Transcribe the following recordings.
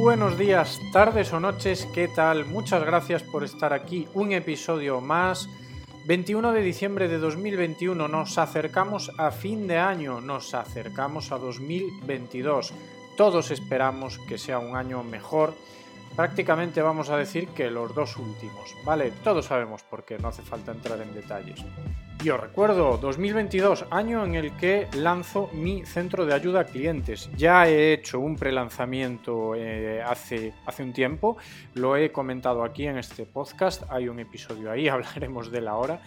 buenos días, tardes o noches, ¿qué tal? Muchas gracias por estar aquí, un episodio más. 21 de diciembre de 2021, nos acercamos a fin de año, nos acercamos a 2022. Todos esperamos que sea un año mejor. Prácticamente vamos a decir que los dos últimos, ¿vale? Todos sabemos por qué, no hace falta entrar en detalles. Yo recuerdo 2022, año en el que lanzo mi centro de ayuda a clientes. Ya he hecho un prelanzamiento eh, hace, hace un tiempo, lo he comentado aquí en este podcast, hay un episodio ahí, hablaremos de la hora.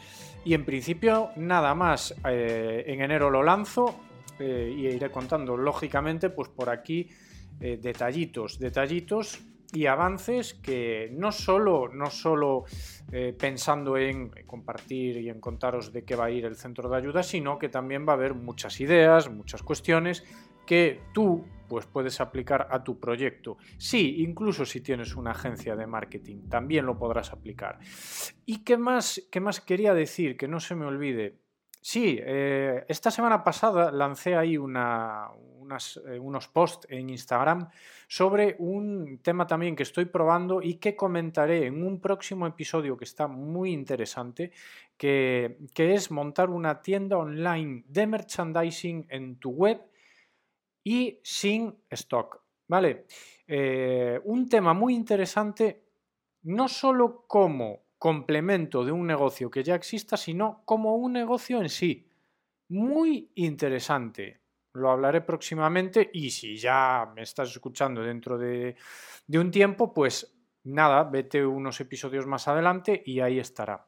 Y en principio nada más, eh, en enero lo lanzo eh, y iré contando lógicamente pues por aquí detallitos, detallitos y avances que no solo, no solo eh, pensando en compartir y en contaros de qué va a ir el centro de ayuda, sino que también va a haber muchas ideas, muchas cuestiones que tú pues puedes aplicar a tu proyecto. Sí, incluso si tienes una agencia de marketing, también lo podrás aplicar. ¿Y qué más, qué más quería decir? Que no se me olvide. Sí, eh, esta semana pasada lancé ahí una, eh, unos posts en Instagram sobre un tema también que estoy probando y que comentaré en un próximo episodio que está muy interesante, que, es montar una tienda online de merchandising en tu web y sin stock. ¿Vale? Eh, un tema muy interesante, no solo como complemento de un negocio que ya exista, sino como un negocio en sí. Muy interesante lo hablaré próximamente y si ya me estás escuchando dentro de, un tiempo, pues nada, vete unos episodios más adelante y ahí estará.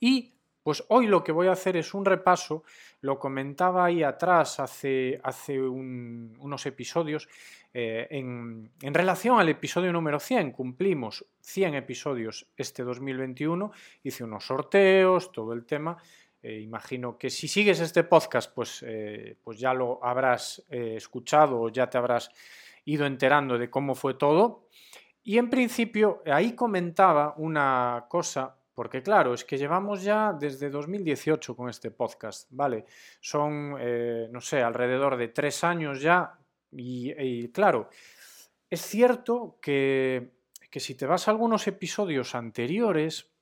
Y pues hoy lo que voy a hacer es un repaso, lo comentaba ahí atrás hace, hace unos episodios, eh, en, en, relación al episodio número 100, cumplimos 100 episodios este 2021, hice unos sorteos, todo el tema, eh, imagino que si sigues este podcast, pues, eh, pues ya lo habrás eh, escuchado o ya te habrás ido enterando de cómo fue todo. Y en principio, ahí comentaba una cosa, porque claro, es que llevamos ya desde 2018 con este podcast, ¿vale? Son, no sé, alrededor de tres años ya. Y, claro, es cierto que, que si te vas a algunos episodios anteriores,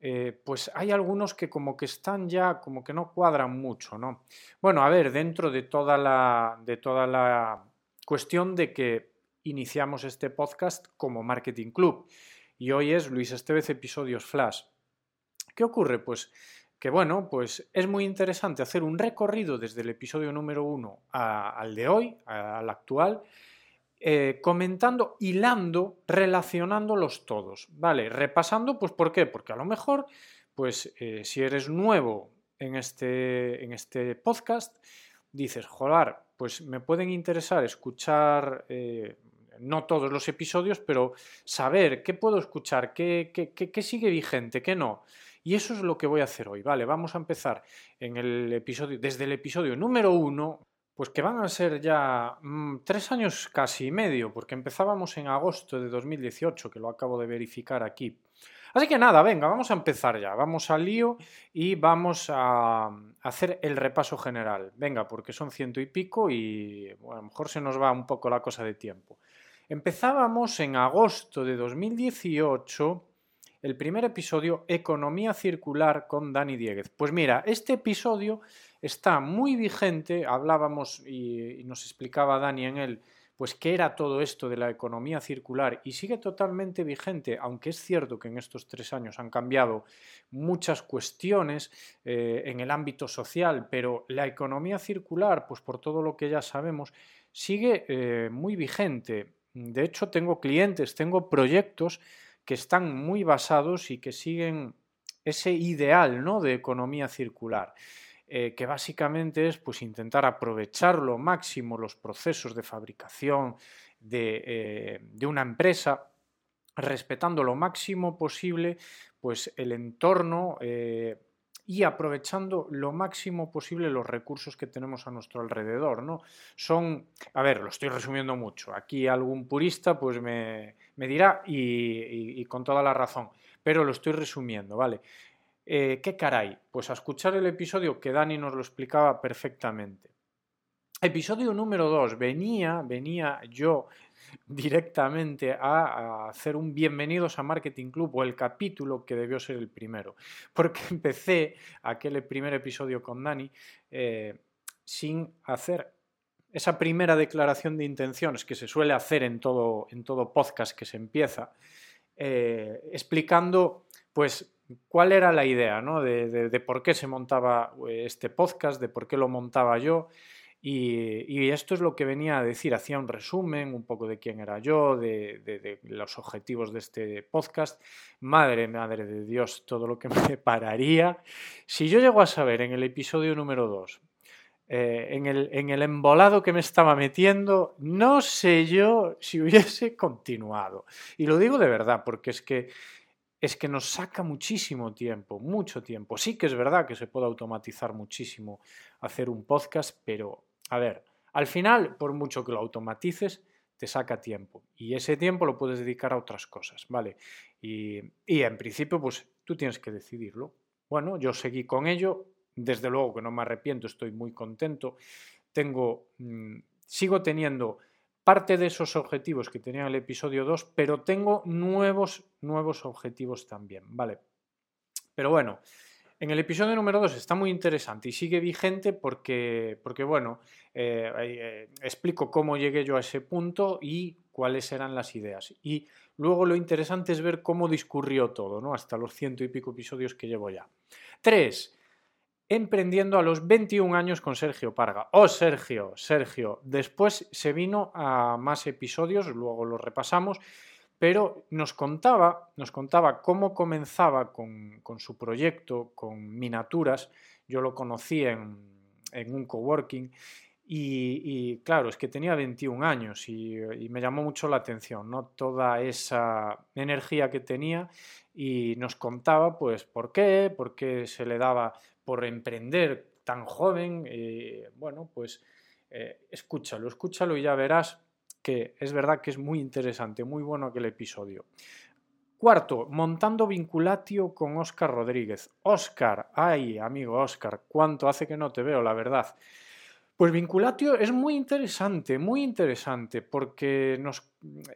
eh, pues hay algunos que como que están ya, como que no cuadran mucho, ¿no? Bueno, a ver, dentro de toda la, de toda la cuestión de que iniciamos este podcast como Marketing Club y hoy es Luis Estevez Episodios Flash. ¿Qué ocurre? Pues que bueno, pues es muy interesante hacer un recorrido desde el episodio número uno al de hoy, al actual, eh, comentando, hilando, relacionándolos todos, ¿vale? Repasando, pues ¿por qué? Porque a lo mejor, pues eh, si eres nuevo en este, en este podcast, dices, joder, pues me pueden interesar escuchar, eh, no todos los episodios, pero saber qué puedo escuchar, qué, qué, qué, sigue vigente, qué no. Y eso es lo que voy a hacer hoy, ¿vale? Vamos a empezar en el episodio, desde el episodio número uno, pues que van a ser ya mm, tres años casi y medio, porque empezábamos en agosto de 2018, que lo acabo de verificar aquí. Así que nada, venga, vamos a empezar ya, vamos al lío y vamos a hacer el repaso general. Venga, porque son ciento y pico y a lo mejor se nos va un poco la cosa de tiempo. Empezábamos en agosto de 2018 el primer episodio, Economía Circular con Dani Dieguez. Pues mira, este episodio está muy vigente, hablábamos y, nos explicaba Dani en él, pues qué era todo esto de la economía circular y sigue totalmente vigente, aunque es cierto que en estos tres años han cambiado muchas cuestiones eh, en el ámbito social, pero la economía circular, pues por todo lo que ya sabemos, sigue eh, muy vigente. De hecho, tengo clientes, tengo proyectos que están muy basados y que siguen ese ideal ¿no? de economía circular. Eh, que básicamente es pues, intentar aprovechar lo máximo los procesos de fabricación de, eh, de una empresa, respetando lo máximo posible pues, el entorno eh, y aprovechando lo máximo posible los recursos que tenemos a nuestro alrededor. ¿no? Son, a ver, lo estoy resumiendo mucho, aquí algún purista pues me, me dirá y, y, con toda la razón, pero lo estoy resumiendo, ¿vale? Eh, ¿Qué caray? Pues a escuchar el episodio que Dani nos lo explicaba perfectamente. Episodio número 2. Venía, venía yo directamente a, hacer un bienvenidos a Marketing Club o el capítulo que debió ser el primero, porque empecé aquel primer episodio con Dani eh, sin hacer esa primera declaración de intenciones que se suele hacer en todo, en todo podcast que se empieza, eh, explicando pues cuál era la idea ¿no? de, por qué se montaba eh, este podcast, de por qué lo montaba yo. Y, esto es lo que venía a decir, hacía un resumen un poco de quién era yo, de, los objetivos de este podcast. Madre, madre de Dios, todo lo que me pararía. Si yo llego a saber en el episodio número 2, eh, en, el, en el embolado que me estaba metiendo, no sé yo si hubiese continuado. Y lo digo de verdad, porque es que es que nos saca muchísimo tiempo, mucho tiempo. Sí que es verdad que se puede automatizar muchísimo hacer un podcast, pero a ver, al final, por mucho que lo automatices, te saca tiempo y ese tiempo lo puedes dedicar a otras cosas, ¿vale? Y, en principio, pues tú tienes que decidirlo. Bueno, yo seguí con ello, desde luego que no me arrepiento, estoy muy contento. Tengo, mm, sigo teniendo parte de esos objetivos que tenía en el episodio 2, pero tengo nuevos, nuevos objetivos también, ¿vale? Pero bueno, en el episodio número 2 está muy interesante y sigue vigente porque, porque bueno, eh, eh, explico cómo llegué yo a ese punto y cuáles eran las ideas. Y luego lo interesante es ver cómo discurrió todo, ¿no? Hasta los ciento y pico episodios que llevo ya. 3 emprendiendo a los 21 años con Sergio Parga. Oh, Sergio, Sergio. Después se vino a más episodios, luego los repasamos, pero nos contaba, nos contaba cómo comenzaba con, su proyecto, con miniaturas. Yo lo conocí en, un coworking y, claro, es que tenía 21 años y, me llamó mucho la atención, ¿no? Toda esa energía que tenía y nos contaba, pues, por qué, por qué se le daba por emprender tan joven, bueno, pues eh, escúchalo, escúchalo y ya verás que es verdad que es muy interesante, muy bueno aquel episodio. Cuarto, montando vinculatio con Óscar Rodríguez. Óscar, ay, amigo Óscar, cuánto hace que no te veo, la verdad. Pues Vinculatio es muy interesante, muy interesante, porque nos,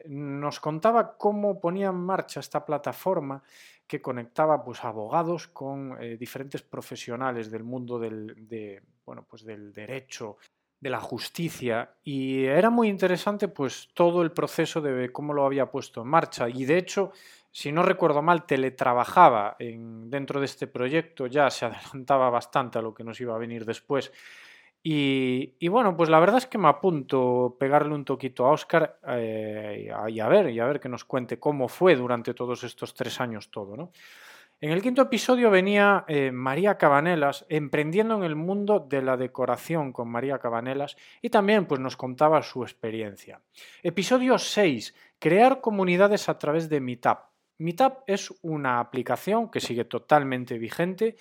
nos, contaba cómo ponía en marcha esta plataforma que conectaba pues, abogados con eh, diferentes profesionales del mundo del, de, bueno, pues, del derecho, de la justicia, y era muy interesante pues, todo el proceso de cómo lo había puesto en marcha. Y de hecho, si no recuerdo mal, teletrabajaba en, dentro de este proyecto, ya se adelantaba bastante a lo que nos iba a venir después y, bueno, pues la verdad es que me apunto pegarle un toquito a Oscar eh, y a ver, y a ver que nos cuente cómo fue durante todos estos tres años todo, ¿no? En el quinto episodio venía eh, María Cabanelas emprendiendo en el mundo de la decoración con María Cabanelas y también pues, nos contaba su experiencia. Episodio 6. Crear comunidades a través de Meetup. Meetup es una aplicación que sigue totalmente vigente,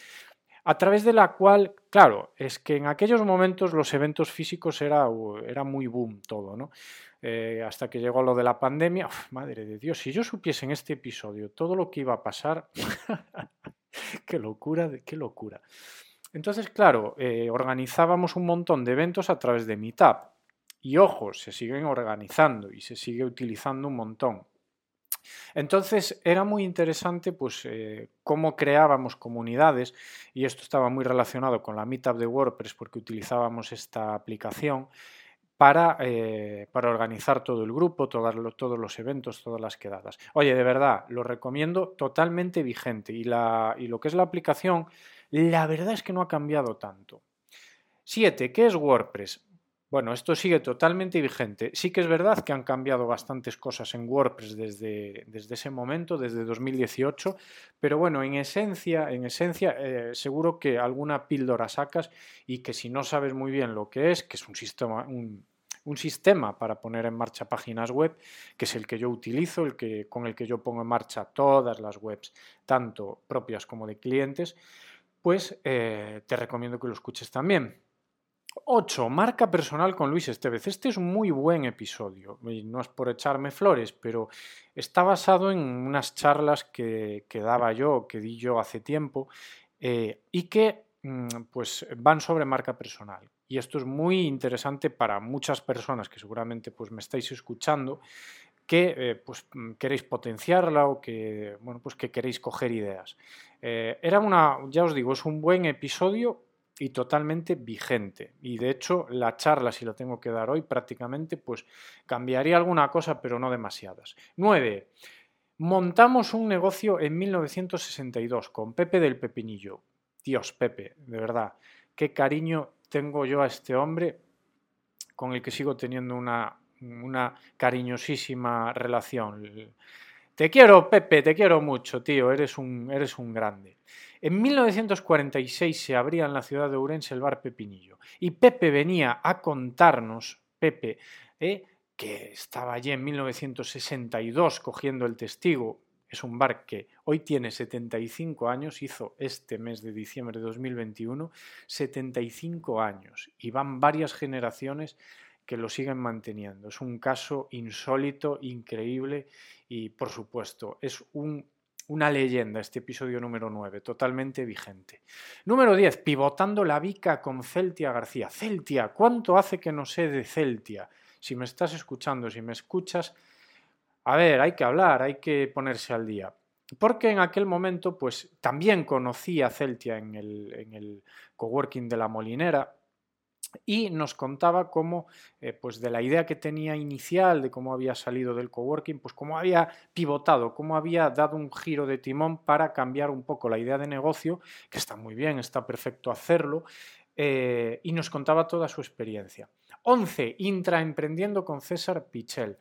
a través de la cual, claro, es que en aquellos momentos los eventos físicos era, era muy boom todo, ¿no? Eh, hasta que llegó lo de la pandemia, madre de Dios, si yo supiese en este episodio todo lo que iba a pasar, qué locura, qué locura. Entonces, claro, eh, organizábamos un montón de eventos a través de Meetup. Y ojo, se siguen organizando y se sigue utilizando un montón. Entonces era muy interesante pues eh, cómo creábamos comunidades y esto estaba muy relacionado con la Meetup de WordPress porque utilizábamos esta aplicación para, eh, para organizar todo el grupo, todos los eventos, todas las quedadas. Oye, de verdad, lo recomiendo totalmente vigente y, la, y lo que es la aplicación, la verdad es que no ha cambiado tanto. 7. ¿Qué es WordPress? Bueno, esto sigue totalmente vigente. Sí que es verdad que han cambiado bastantes cosas en WordPress desde, desde ese momento, desde 2018, pero bueno, en esencia, en esencia eh, seguro que alguna píldora sacas y que si no sabes muy bien lo que es, que es un sistema, un, sistema para poner en marcha páginas web, que es el que yo utilizo, el que, con el que yo pongo en marcha todas las webs, tanto propias como de clientes, pues eh, te recomiendo que lo escuches también. 8. Marca personal con Luis Estevez. Este es un muy buen episodio. no es por echarme flores, pero está basado en unas charlas que, daba yo, que di yo hace tiempo, eh, y que mm, pues, van sobre marca personal. y esto es muy interesante para muchas personas que seguramente pues, me estáis escuchando, que eh, pues, mm, queréis potenciarla o que, bueno, pues que queréis coger ideas. Eh, era una, ya os digo, es un buen episodio y totalmente vigente. Y de hecho, la charla, si la tengo que dar hoy, prácticamente, pues cambiaría alguna cosa, pero no demasiadas. 9. Montamos un negocio en 1962 con Pepe del Pepinillo. Dios, Pepe, de verdad, qué cariño tengo yo a este hombre con el que sigo teniendo una, una cariñosísima relación. Te quiero, Pepe, te quiero mucho, tío, eres un, eres un grande. En 1946 se abría en la ciudad de Ourense el bar Pepinillo y Pepe venía a contarnos, Pepe, eh, que estaba allí en 1962 cogiendo el testigo, es un bar que hoy tiene 75 años, hizo este mes de diciembre de 2021 75 años y van varias generaciones que lo siguen manteniendo. Es un caso insólito, increíble y por supuesto es un una leyenda, este episodio número 9, totalmente vigente. Número 10, pivotando la bica con Celtia García. Celtia, ¿cuánto hace que no sé de Celtia? Si me estás escuchando, si me escuchas, a ver, hay que hablar, hay que ponerse al día. Porque en aquel momento, pues también conocí a Celtia en el, en el coworking de la Molinera, y nos contaba cómo, eh, pues de la idea que tenía inicial de cómo había salido del coworking, pues cómo había pivotado, cómo había dado un giro de timón para cambiar un poco la idea de negocio, que está muy bien, está perfecto hacerlo, eh, y nos contaba toda su experiencia. 11. Intraemprendiendo con César Pichel.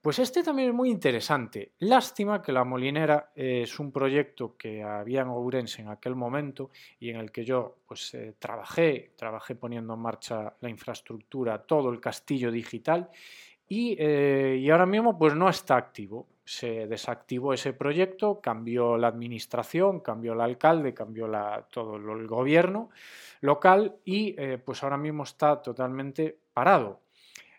Pues este también es muy interesante. Lástima que La Molinera es un proyecto que había en Ourense en aquel momento y en el que yo pues eh, trabajé, trabajé poniendo en marcha la infraestructura, todo el castillo digital y, eh, y ahora mismo pues no está activo. Se desactivó ese proyecto, cambió la administración, cambió el alcalde, cambió todo el gobierno local y eh, pues ahora mismo está totalmente parado.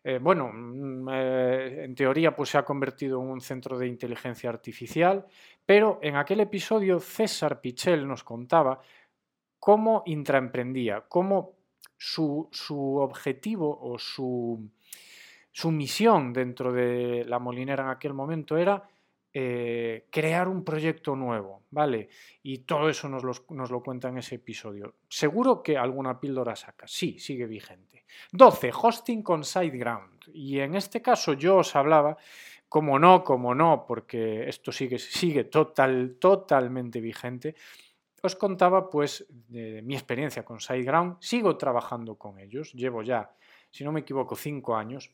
Eh, bueno, mm, eh, en teoría pues se ha convertido en un centro de inteligencia artificial, pero en aquel episodio César Pichel nos contaba cómo intraemprendía, cómo su, su objetivo o su, su misión dentro de la molinera en aquel momento era eh, crear un proyecto nuevo, ¿vale? Y todo eso nos, lo cuenta en ese episodio. Seguro que alguna píldora saca. Sí, sigue vigente. 12. Hosting con SiteGround. Y en este caso yo os hablaba, como no, como no, porque esto sigue, sigue total, totalmente vigente. Os contaba pues de mi experiencia con SiteGround. Sigo trabajando con ellos. Llevo ya, si no me equivoco, cinco años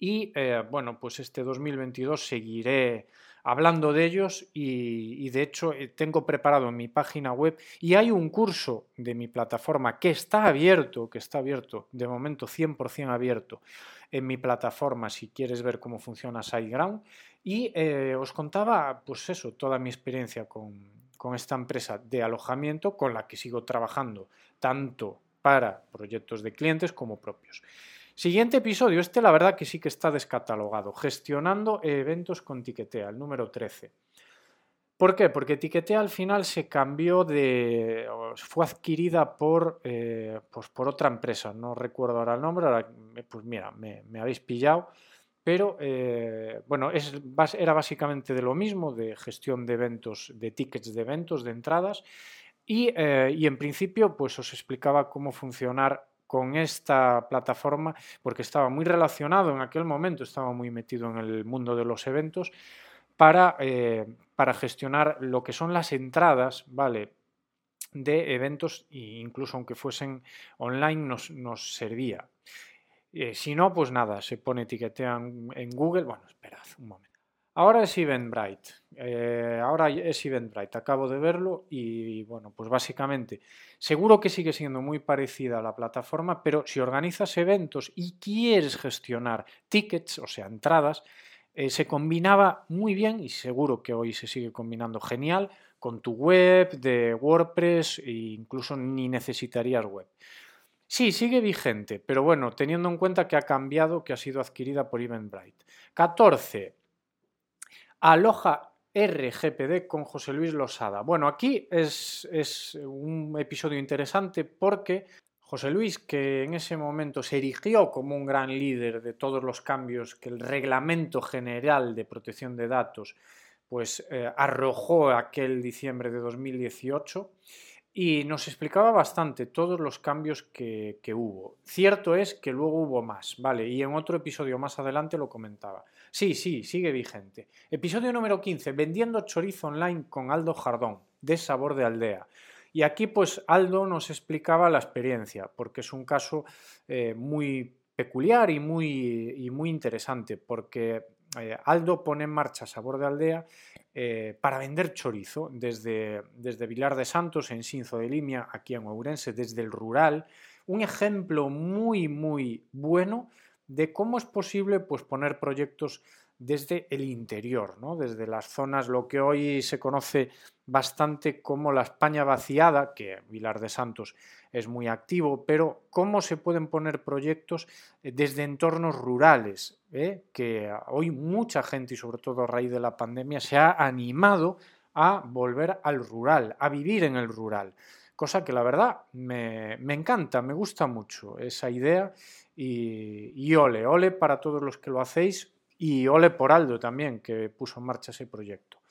y eh, bueno, pues este 2022 seguiré hablando de ellos y, de hecho eh, tengo preparado en mi página web y hay un curso de mi plataforma que está abierto, que está abierto, de momento 100% abierto en mi plataforma si quieres ver cómo funciona SiteGround y eh, os contaba pues eso, toda mi experiencia con, con esta empresa de alojamiento con la que sigo trabajando tanto para proyectos de clientes como propios. Siguiente episodio, este la verdad que sí que está descatalogado, gestionando eventos con Tiquetea, el número 13. ¿Por qué? Porque Tiquetea al final se cambió de. fue adquirida por, eh, pues por otra empresa, no recuerdo ahora el nombre, ahora, pues mira, me, habéis pillado, pero eh, bueno, es, era básicamente de lo mismo, de gestión de eventos, de tickets de eventos, de entradas, y, eh, y en principio, pues os explicaba cómo funcionar con esta plataforma porque estaba muy relacionado en aquel momento, estaba muy metido en el mundo de los eventos para, eh, para gestionar lo que son las entradas, ¿vale? de eventos e incluso aunque fuesen online nos, nos servía. Eh, si no, pues nada, se pone etiquetea en Google. Bueno, esperad un momento. Ahora es Eventbrite. Eh, ahora es Eventbrite. Acabo de verlo y, bueno, pues básicamente seguro que sigue siendo muy parecida a la plataforma, pero si organizas eventos y quieres gestionar tickets, o sea, entradas, eh, se combinaba muy bien y seguro que hoy se sigue combinando genial con tu web de WordPress e incluso ni necesitarías web. Sí, sigue vigente, pero bueno, teniendo en cuenta que ha cambiado, que ha sido adquirida por Eventbrite. 14. Aloha RGPD con José Luis Losada. Bueno, aquí es, un episodio interesante porque José Luis, que en ese momento se erigió como un gran líder de todos los cambios que el Reglamento General de Protección de Datos pues, eh, arrojó aquel diciembre de 2018 y nos explicaba bastante todos los cambios que, hubo. Cierto es que luego hubo más, ¿vale? Y en otro episodio más adelante lo comentaba. Sí, sí, sigue vigente. Episodio número 15, vendiendo chorizo online con Aldo Jardón, de Sabor de Aldea. Y aquí pues Aldo nos explicaba la experiencia, porque es un caso eh, muy peculiar y muy, muy interesante, porque eh, Aldo pone en marcha Sabor de Aldea eh, para vender chorizo desde, desde Vilar de Santos, en Sinzo de Limia, aquí en Ourense, desde el rural. Un ejemplo muy, muy bueno de cómo es posible pues, poner proyectos desde el interior, ¿no? desde las zonas, lo que hoy se conoce bastante como la España vaciada, que Vilar de Santos es muy activo, pero cómo se pueden poner proyectos eh, desde entornos rurales, ¿eh? que hoy mucha gente, y sobre todo a raíz de la pandemia, se ha animado a volver al rural, a vivir en el rural. Cosa que la verdad me, encanta, me gusta mucho esa idea y, y ole, ole para todos los que lo hacéis, y ole por Aldo también, que puso en marcha ese proyecto.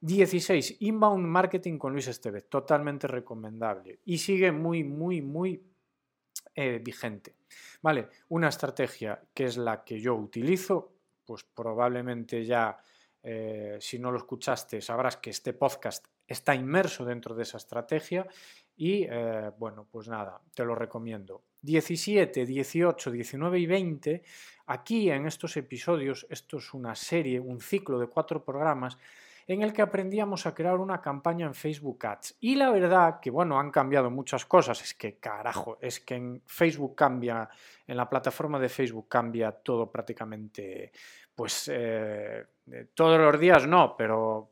16. Inbound Marketing con Luis Estevez. Totalmente recomendable. Y sigue muy, muy, muy eh, vigente. Vale, una estrategia que es la que yo utilizo, pues probablemente ya, eh, si no lo escuchaste, sabrás que este podcast está inmerso dentro de esa estrategia y eh, bueno, pues nada, te lo recomiendo. 17, 18, 19 y 20, aquí en estos episodios, esto es una serie, un ciclo de cuatro programas, en el que aprendíamos a crear una campaña en Facebook Ads. Y la verdad que, bueno, han cambiado muchas cosas. Es que, carajo, es que en Facebook cambia, en la plataforma de Facebook cambia todo prácticamente, pues, eh, todos los días no, pero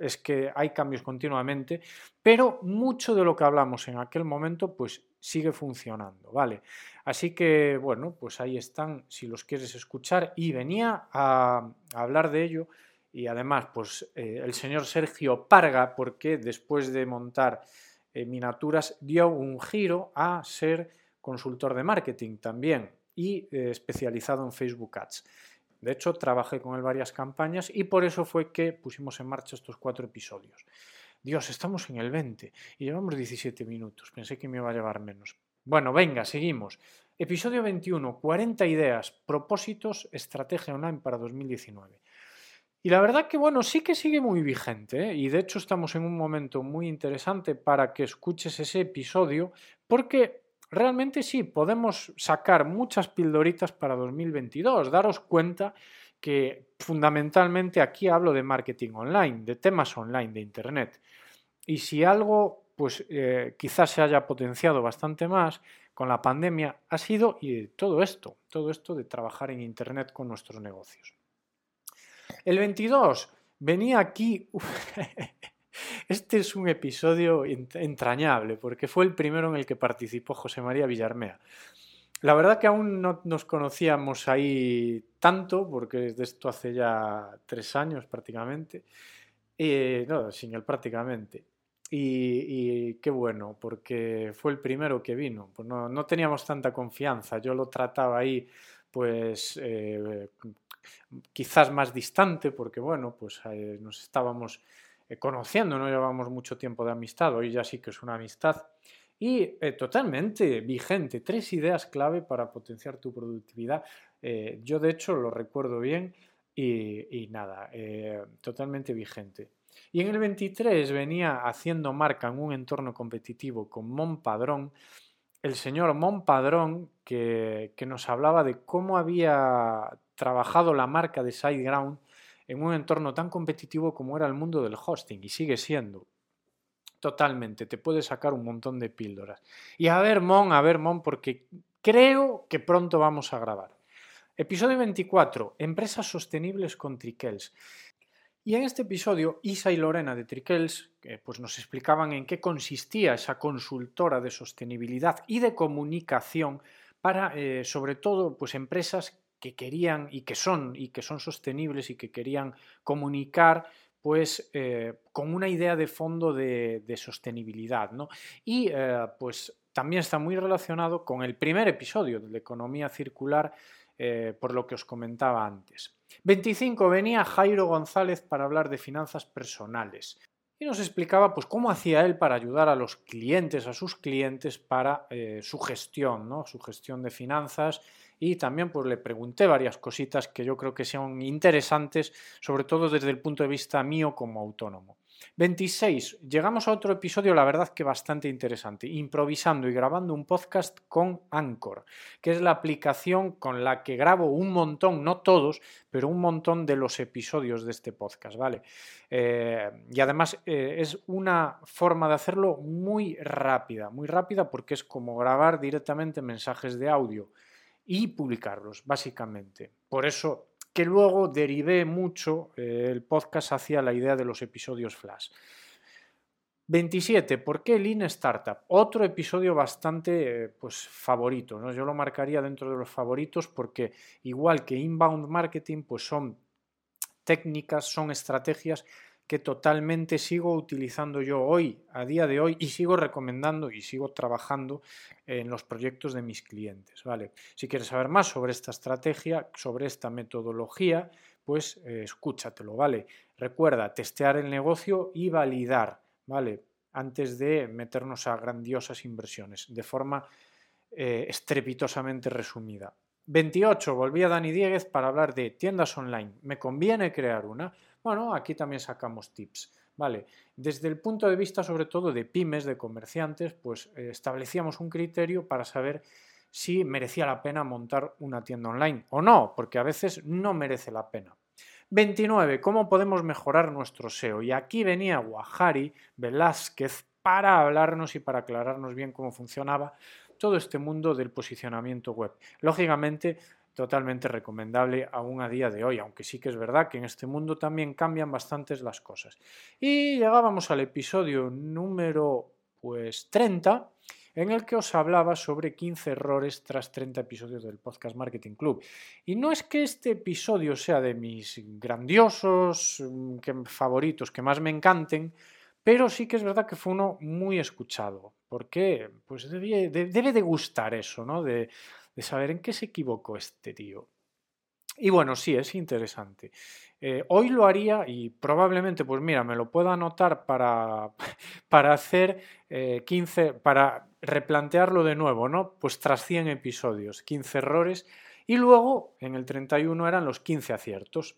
es que hay cambios continuamente, pero mucho de lo que hablamos en aquel momento pues sigue funcionando, ¿vale? Así que bueno, pues ahí están si los quieres escuchar y venía a, hablar de ello y además pues eh, el señor Sergio Parga porque después de montar eh, miniaturas dio un giro a ser consultor de marketing también y eh, especializado en Facebook Ads. De hecho, trabajé con él varias campañas y por eso fue que pusimos en marcha estos cuatro episodios. Dios, estamos en el 20 y llevamos 17 minutos. Pensé que me iba a llevar menos. Bueno, venga, seguimos. Episodio 21, 40 ideas, propósitos, estrategia online para 2019. Y la verdad que, bueno, sí que sigue muy vigente ¿eh? y de hecho estamos en un momento muy interesante para que escuches ese episodio porque realmente sí, podemos sacar muchas pildoritas para 2022. Daros cuenta que fundamentalmente aquí hablo de marketing online, de temas online, de Internet. Y si algo, pues eh, quizás se haya potenciado bastante más con la pandemia, ha sido todo esto, todo esto de trabajar en Internet con nuestros negocios. El 22 venía aquí... Este es un episodio entrañable porque fue el primero en el que participó José María Villarmea. La verdad que aún no nos conocíamos ahí tanto, porque de esto hace ya tres años prácticamente. no, sin él prácticamente. Y, qué bueno, porque fue el primero que vino. Pues no, no teníamos tanta confianza. Yo lo trataba ahí, pues eh, quizás más distante, porque bueno, pues eh, nos estábamos eh, conociendo, no llevamos mucho tiempo de amistad, hoy ya sí que es una amistad. Y eh, totalmente vigente, tres ideas clave para potenciar tu productividad. Eh, yo de hecho lo recuerdo bien y, nada, totalmente vigente. Y en el 23 venía haciendo marca en un entorno competitivo con Mon Padrón, el señor Mon Padrón, que, que nos hablaba de cómo había trabajado la marca de SiteGround en un entorno tan competitivo como era el mundo del hosting y sigue siendo. Totalmente, te puede sacar un montón de píldoras. Y a ver, Mon, a ver, Mon, porque creo que pronto vamos a grabar. Episodio 24, Empresas Sostenibles con Trickels. Y en este episodio, Isa y Lorena de Trickels pues nos explicaban en qué consistía esa consultora de sostenibilidad y de comunicación para, eh, sobre todo, pues empresas que querían y que son y que son sostenibles y que querían comunicar pues con una idea de fondo de, sostenibilidad. ¿no? Y pues también está muy relacionado con el primer episodio de la economía circular, por lo que os comentaba antes. 25 venía Jairo González para hablar de finanzas personales y nos explicaba pues cómo hacía él para ayudar a los clientes, a sus clientes para eh, su gestión, ¿no? su gestión de finanzas y también pues le pregunté varias cositas que yo creo que son interesantes, sobre todo desde el punto de vista mío como autónomo. 26. Llegamos a otro episodio, la verdad que bastante interesante, improvisando y grabando un podcast con Anchor, que es la aplicación con la que grabo un montón, no todos, pero un montón de los episodios de este podcast, ¿vale? Eh, y además eh, es una forma de hacerlo muy rápida, muy rápida porque es como grabar directamente mensajes de audio y publicarlos, básicamente. Por eso que luego derivé mucho eh, el podcast hacia la idea de los episodios flash. 27. ¿Por qué Lean Startup? Otro episodio bastante eh, pues, favorito. ¿no? Yo lo marcaría dentro de los favoritos porque igual que Inbound Marketing, pues son técnicas, son estrategias que totalmente sigo utilizando yo hoy, a día de hoy, y sigo recomendando y sigo trabajando en los proyectos de mis clientes. ¿vale? Si quieres saber más sobre esta estrategia, sobre esta metodología, pues eh, escúchatelo, ¿vale? Recuerda testear el negocio y validar, ¿vale? Antes de meternos a grandiosas inversiones, de forma eh, estrepitosamente resumida. 28. Volví a Dani Dieguez para hablar de tiendas online. ¿Me conviene crear una? Bueno, aquí también sacamos tips. Vale, desde el punto de vista sobre todo de pymes, de comerciantes, pues eh, establecíamos un criterio para saber si merecía la pena montar una tienda online o no, porque a veces no merece la pena. 29. ¿Cómo podemos mejorar nuestro SEO? Y aquí venía Guajari Velázquez para hablarnos y para aclararnos bien cómo funcionaba todo este mundo del posicionamiento web. Lógicamente, totalmente recomendable aún a día de hoy, aunque sí que es verdad que en este mundo también cambian bastantes las cosas. Y llegábamos al episodio número pues 30 en el que os hablaba sobre 15 errores tras 30 episodios del Podcast Marketing Club. Y no es que este episodio sea de mis grandiosos mm, favoritos, que más me encanten, pero sí que es verdad que fue uno muy escuchado. ¿Por qué? Pues debe, debe de gustar eso, ¿no? De, de saber en qué se equivocó este tío. Y bueno, sí, es interesante. Eh, hoy lo haría y probablemente, pues mira, me lo puedo anotar para, para hacer 15, eh, para replantearlo de nuevo, ¿no? Pues tras 100 episodios, 15 errores y luego en el 31 eran los 15 aciertos.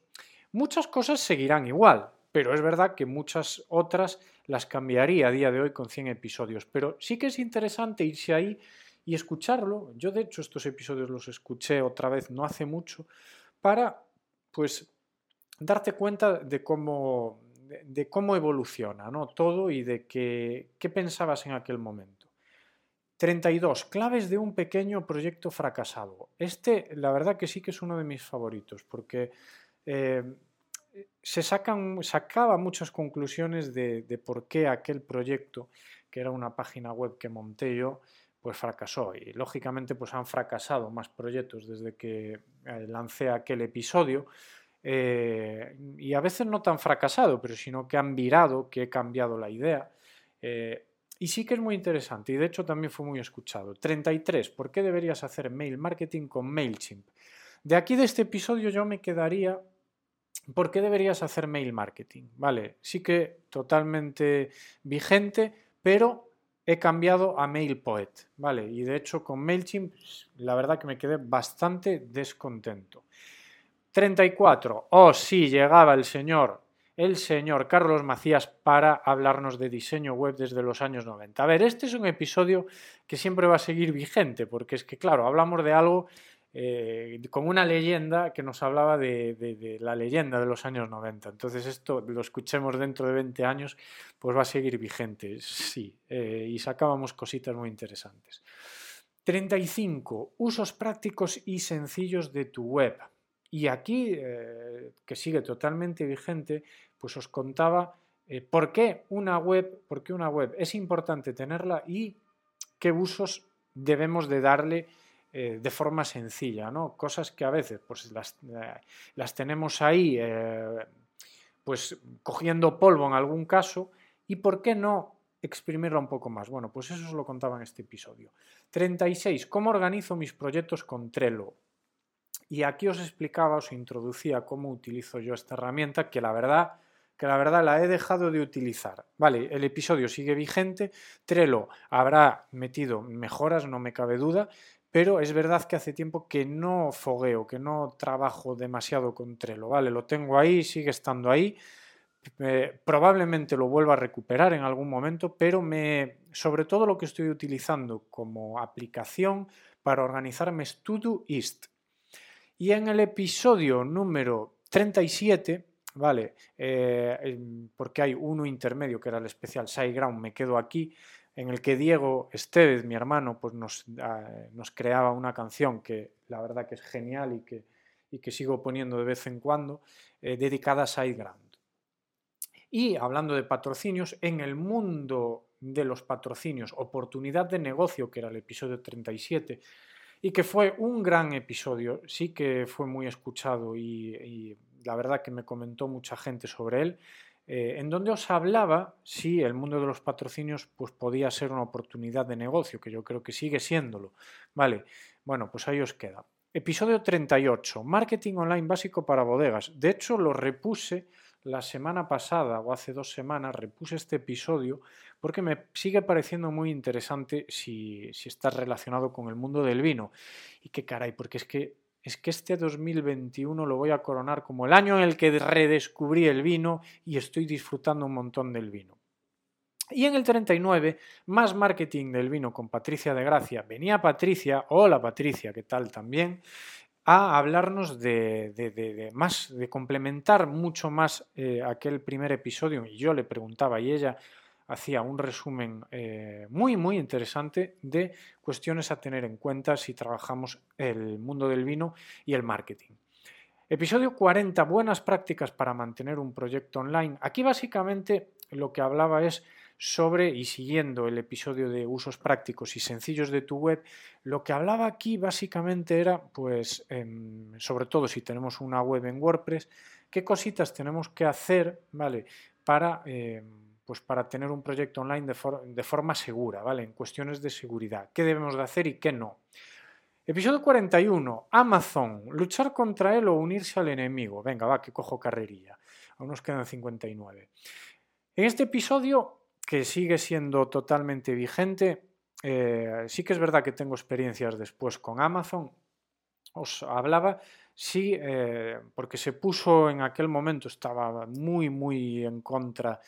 Muchas cosas seguirán igual, pero es verdad que muchas otras las cambiaría a día de hoy con 100 episodios. Pero sí que es interesante irse ahí y escucharlo. Yo de hecho estos episodios los escuché otra vez no hace mucho para pues darte cuenta de cómo, de, cómo evoluciona ¿no? todo y de qué pensabas en aquel momento. 32. Claves de un pequeño proyecto fracasado. Este, la verdad que sí que es uno de mis favoritos, porque eh, se sacan, sacaba muchas conclusiones de, de, por qué aquel proyecto, que era una página web que monté yo, pues fracasó y lógicamente pues han fracasado más proyectos desde que eh, lancé aquel episodio eh, y a veces no tan fracasado, pero sino que han virado, que he cambiado la idea. Eh, y sí que es muy interesante y de hecho también fue muy escuchado. 33. ¿Por qué deberías hacer mail marketing con MailChimp? De aquí de este episodio yo me quedaría ¿Por qué deberías hacer mail marketing? Vale, sí que totalmente vigente, pero he cambiado a MailPoet, ¿vale? Y de hecho con MailChimp la verdad que me quedé bastante descontento. 34. Oh, sí, llegaba el señor, el señor Carlos Macías para hablarnos de diseño web desde los años 90. A ver, este es un episodio que siempre va a seguir vigente, porque es que, claro, hablamos de algo eh, con una leyenda que nos hablaba de, la leyenda de los años 90. Entonces esto lo escuchemos dentro de 20 años, pues va a seguir vigente, sí, eh, y sacábamos cositas muy interesantes. 35. Usos prácticos y sencillos de tu web. Y aquí, eh, que sigue totalmente vigente, pues os contaba por qué una web, por qué una web es importante tenerla y qué usos debemos de darle eh, de forma sencilla, ¿no? Cosas que a veces pues las, eh, las tenemos ahí, eh, pues cogiendo polvo en algún caso y por qué no exprimirla un poco más. Bueno, pues eso os lo contaba en este episodio. 36. ¿Cómo organizo mis proyectos con Trello? Y aquí os explicaba, os introducía cómo utilizo yo esta herramienta, que la verdad, que la verdad la he dejado de utilizar. Vale, el episodio sigue vigente, Trello habrá metido mejoras, no me cabe duda, pero es verdad que hace tiempo que no fogueo, que no trabajo demasiado con Trello, ¿vale? Lo tengo ahí, sigue estando ahí. Eh, probablemente lo vuelva a recuperar en algún momento, pero me, sobre todo lo que estoy utilizando como aplicación para organizarme es Todoist. Y en el episodio número 37, ¿vale? Eh, porque hay uno intermedio que era el especial SideGround, me quedo aquí, en el que Diego Estevez, mi hermano, pues nos, ah, nos, creaba una canción que la verdad que es genial y que, y que sigo poniendo de vez en cuando, eh, dedicada a SideGround. Y hablando de patrocinios, en el mundo de los patrocinios, oportunidad de negocio, que era el episodio 37, y que fue un gran episodio, sí que fue muy escuchado y, la verdad que me comentó mucha gente sobre él, eh, en donde os hablaba si el mundo de los patrocinios pues, podía ser una oportunidad de negocio, que yo creo que sigue siéndolo. Vale, bueno, pues ahí os queda. Episodio 38, Marketing Online básico para bodegas. De hecho, lo repuse la semana pasada o hace dos semanas repuse este episodio porque me sigue pareciendo muy interesante si, si está relacionado con el mundo del vino. Y qué caray, porque es que, es que este 2021 lo voy a coronar como el año en el que redescubrí el vino y estoy disfrutando un montón del vino. Y en el 39, más marketing del vino con Patricia de Gracia. Venía Patricia, hola Patricia, ¿qué tal también? a hablarnos de, más, de complementar mucho más eh, aquel primer episodio. Y yo le preguntaba y ella hacía un resumen eh, muy, muy interesante de cuestiones a tener en cuenta si trabajamos el mundo del vino y el marketing. Episodio 40, buenas prácticas para mantener un proyecto online. Aquí básicamente lo que hablaba es sobre, y siguiendo el episodio de usos prácticos y sencillos de tu web, lo que hablaba aquí básicamente era, pues, em, sobre todo si tenemos una web en WordPress, qué cositas tenemos que hacer, ¿vale? Para, em, pues para tener un proyecto online de, forma segura, ¿vale? En cuestiones de seguridad. ¿Qué debemos de hacer y qué no? Episodio 41. Amazon. Luchar contra él o unirse al enemigo. Venga, va, que cojo carrerilla. Aún nos quedan 59. En este episodio que sigue siendo totalmente vigente. Eh, sí que es verdad que tengo experiencias después con Amazon. Os hablaba, sí, eh, porque se puso en aquel momento, estaba muy, muy en contra,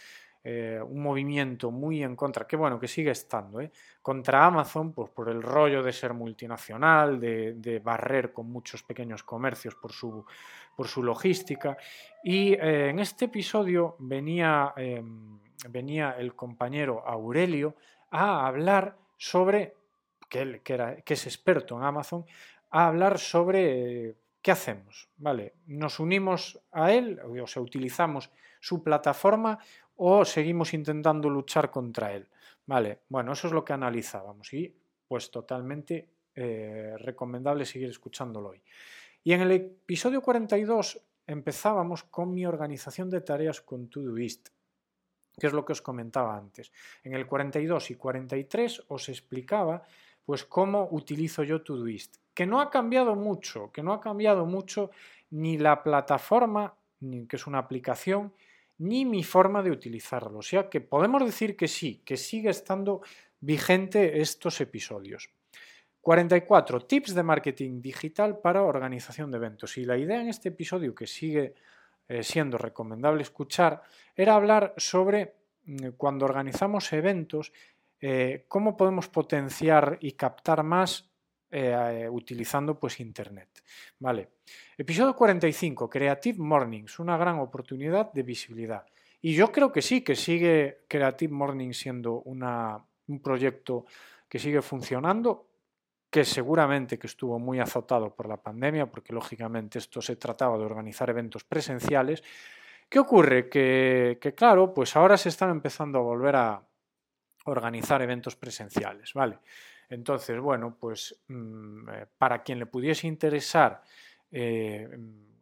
eh, un movimiento muy en contra, que bueno, que sigue estando, contra Amazon, pues por el rollo de ser multinacional, de, barrer con muchos pequeños comercios por su, por su logística. Y en este episodio venía em, venía el compañero Aurelio a hablar sobre, que, él, que, que es experto en Amazon, a hablar sobre qué hacemos, ¿vale? ¿Nos unimos a él, o sea, utilizamos su plataforma o seguimos intentando luchar contra él? Vale, bueno, eso es lo que analizábamos y pues totalmente eh, recomendable seguir escuchándolo hoy. Y en el episodio 42 empezábamos con mi organización de tareas con Todoist que es lo que os comentaba antes. En el 42 y 43 os explicaba pues cómo utilizo yo Todoist, que no ha cambiado mucho, que no ha cambiado mucho ni la plataforma, ni que es una aplicación, ni mi forma de utilizarlo. O sea que podemos decir que sí, que sigue estando vigente estos episodios. 44. Tips de marketing digital para organización de eventos. Y la idea en este episodio que sigue eh, siendo recomendable escuchar, era hablar sobre mm, cuando organizamos eventos, eh, cómo podemos potenciar y captar más eh, utilizando pues Internet. Vale. Episodio 45, Creative Mornings, una gran oportunidad de visibilidad. Y yo creo que sí, que sigue Creative Mornings siendo una, un proyecto que sigue funcionando que seguramente que estuvo muy azotado por la pandemia, porque lógicamente esto se trataba de organizar eventos presenciales. ¿Qué ocurre? Que, claro, pues ahora se están empezando a volver a organizar eventos presenciales, ¿vale? Entonces, bueno, pues mm, eh, para quien le pudiese interesar eh,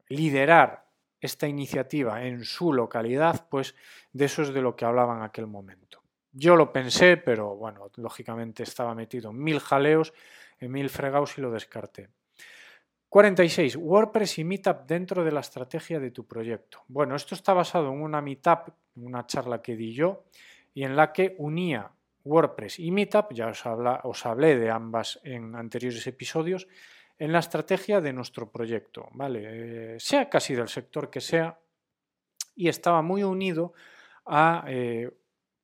liderar esta iniciativa en su localidad, pues de eso es de lo que hablaba en aquel momento. Yo lo pensé, pero bueno, lógicamente estaba metido en mil jaleos, en mil fregados y lo descarté. 46. WordPress y Meetup dentro de la estrategia de tu proyecto. Bueno, esto está basado en una Meetup, una charla que di yo, y en la que unía WordPress y Meetup, ya os, hablé de ambas en anteriores episodios, en la estrategia de nuestro proyecto, ¿vale? Eh, sea casi del sector que sea, y estaba muy unido a eh,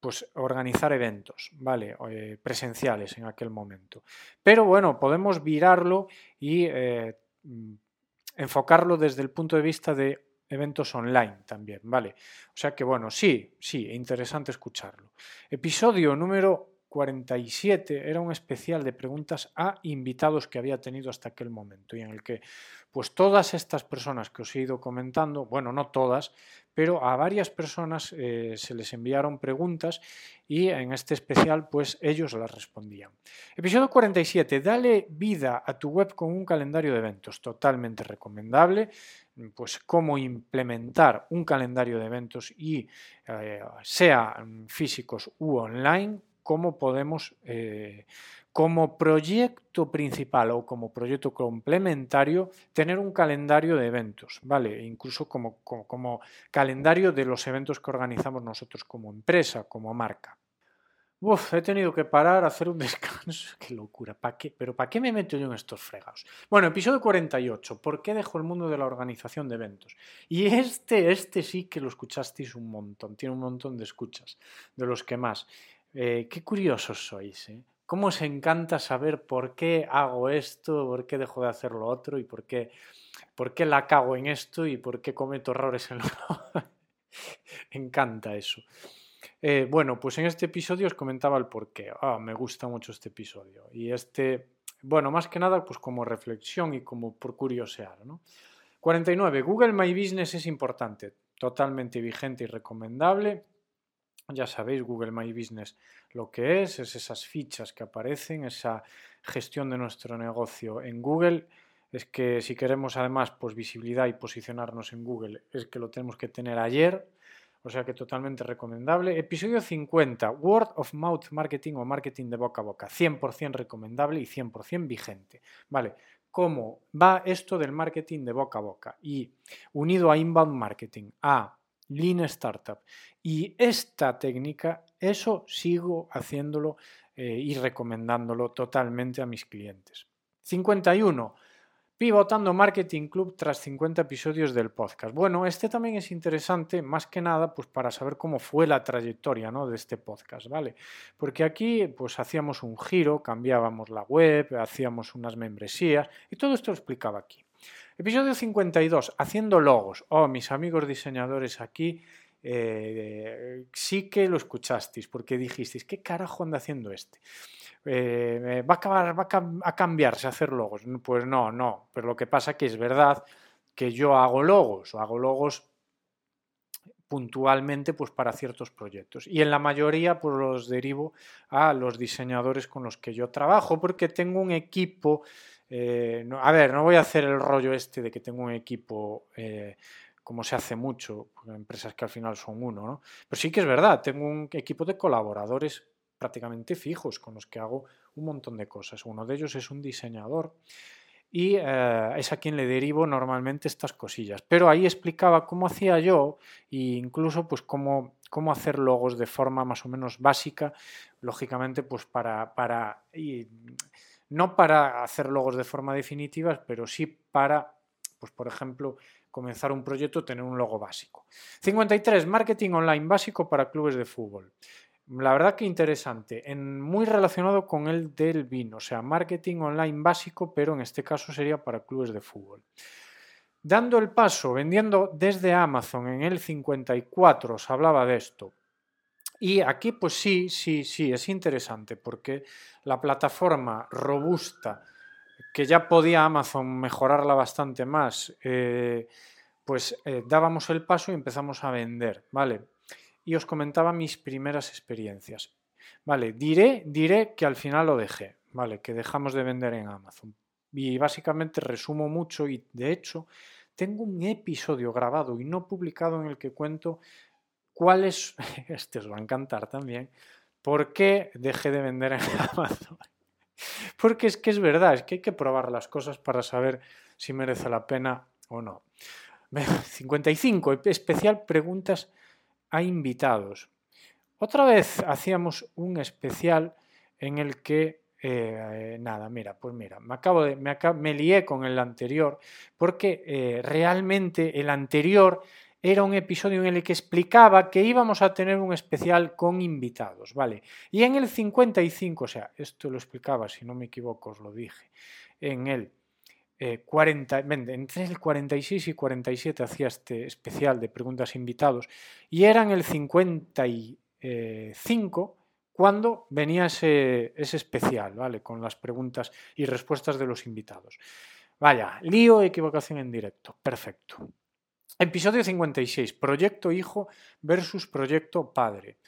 pues, organizar eventos, ¿vale? Eh, presenciales en aquel momento. Pero bueno, podemos virarlo y mm, enfocarlo desde el punto de vista de eventos online también, ¿vale? O sea que bueno, sí, sí, interesante escucharlo. Episodio número 47 era un especial de preguntas a invitados que había tenido hasta aquel momento y en el que pues todas estas personas que os he ido comentando, bueno, no todas, pero a varias personas eh, se les enviaron preguntas y en este especial pues ellos las respondían. Episodio 47, dale vida a tu web con un calendario de eventos, totalmente recomendable, pues cómo implementar un calendario de eventos y eh, sea físicos u online cómo podemos, eh, como proyecto principal o como proyecto complementario, tener un calendario de eventos, ¿vale? Incluso como, calendario de los eventos que organizamos nosotros como empresa, como marca. Uf, he tenido que parar, hacer un descanso. Qué locura. ¿Para qué? Pero ¿para qué me meto yo en estos fregados? Bueno, episodio 48. ¿Por qué dejo el mundo de la organización de eventos? Y este, este sí que lo escuchasteis un montón. Tiene un montón de escuchas. De los que más. Eh, qué curiosos sois, ¿eh? ¿Cómo os encanta saber por qué hago esto, por qué dejo de hacer lo otro y por qué, por qué la cago en esto y por qué cometo errores en lo Encanta eso. Eh, bueno, pues en este episodio os comentaba el por qué. Ah, me gusta mucho este episodio. Y este, bueno, más que nada, pues como reflexión y como por curiosear, ¿no? 49. Google My Business es importante, totalmente vigente y recomendable. Ya sabéis, Google My Business lo que es, es esas fichas que aparecen, esa gestión de nuestro negocio en Google. Es que si queremos además pues, visibilidad y posicionarnos en Google, es que lo tenemos que tener ayer. O sea que totalmente recomendable. Episodio 50, Word of Mouth Marketing o marketing de boca a boca. 100% recomendable y 100% vigente. Vale, ¿cómo va esto del marketing de boca a boca? Y unido a inbound marketing, a Lean Startup. Y esta técnica, eso sigo haciéndolo eh, y recomendándolo totalmente a mis clientes. 51. Pivotando Marketing Club tras 50 episodios del podcast. Bueno, este también es interesante, más que nada, pues para saber cómo fue la trayectoria ¿no? de este podcast, ¿vale? Porque aquí, pues hacíamos un giro, cambiábamos la web, hacíamos unas membresías y todo esto lo explicaba aquí. Episodio 52, haciendo logos. Oh, mis amigos diseñadores aquí eh, sí que lo escuchasteis porque dijisteis, ¿qué carajo anda haciendo este? Eh, va a acabar, va a cambiarse a hacer logos. Pues no, no. Pero lo que pasa que es verdad que yo hago logos o hago logos puntualmente pues para ciertos proyectos y en la mayoría pues los derivo a los diseñadores con los que yo trabajo porque tengo un equipo eh, a ver, no voy a hacer el rollo este de que tengo un equipo eh, como se hace mucho, empresas que al final son uno, ¿no? Pero sí que es verdad, tengo un equipo de colaboradores prácticamente fijos con los que hago un montón de cosas. Uno de ellos es un diseñador y eh, es a quien le derivo normalmente estas cosillas. Pero ahí explicaba cómo hacía yo e incluso pues cómo, cómo hacer logos de forma más o menos básica, lógicamente pues para... para no para hacer logos de forma definitiva, pero sí para, pues por ejemplo, comenzar un proyecto, tener un logo básico. 53. Marketing online básico para clubes de fútbol. La verdad que interesante, muy relacionado con el del vino, o sea, marketing online básico, pero en este caso sería para clubes de fútbol. Dando el paso, vendiendo desde Amazon en el 54, os hablaba de esto. Y aquí pues sí, sí, sí, es interesante porque la plataforma robusta, que ya podía Amazon mejorarla bastante más, eh, pues eh, dábamos el paso y empezamos a vender, ¿vale? Y os comentaba mis primeras experiencias. Vale, diré, diré que al final lo dejé, ¿vale? Que dejamos de vender en Amazon. Y básicamente resumo mucho y de hecho tengo un episodio grabado y no publicado en el que cuento cuáles, este os va a encantar también, por qué dejé de vender en Amazon. Porque es que es verdad, es que hay que probar las cosas para saber si merece la pena o no. 55, especial preguntas a invitados. Otra vez hacíamos un especial en el que, eh, nada, mira, pues mira, me, acabo de, me, me lié con el anterior porque eh, realmente el anterior era un episodio en el que explicaba que íbamos a tener un especial con invitados, ¿vale? Y en el 55, o sea, esto lo explicaba, si no me equivoco, os lo dije, en el 40, eh, entre el 46 y 47 hacía este especial de preguntas invitados y era en el 55 cuando venía ese, ese especial, ¿vale? Con las preguntas y respuestas de los invitados. Vaya, lío, equivocación en directo. Perfecto. Episodio 56, Proyecto Hijo versus Proyecto Padre.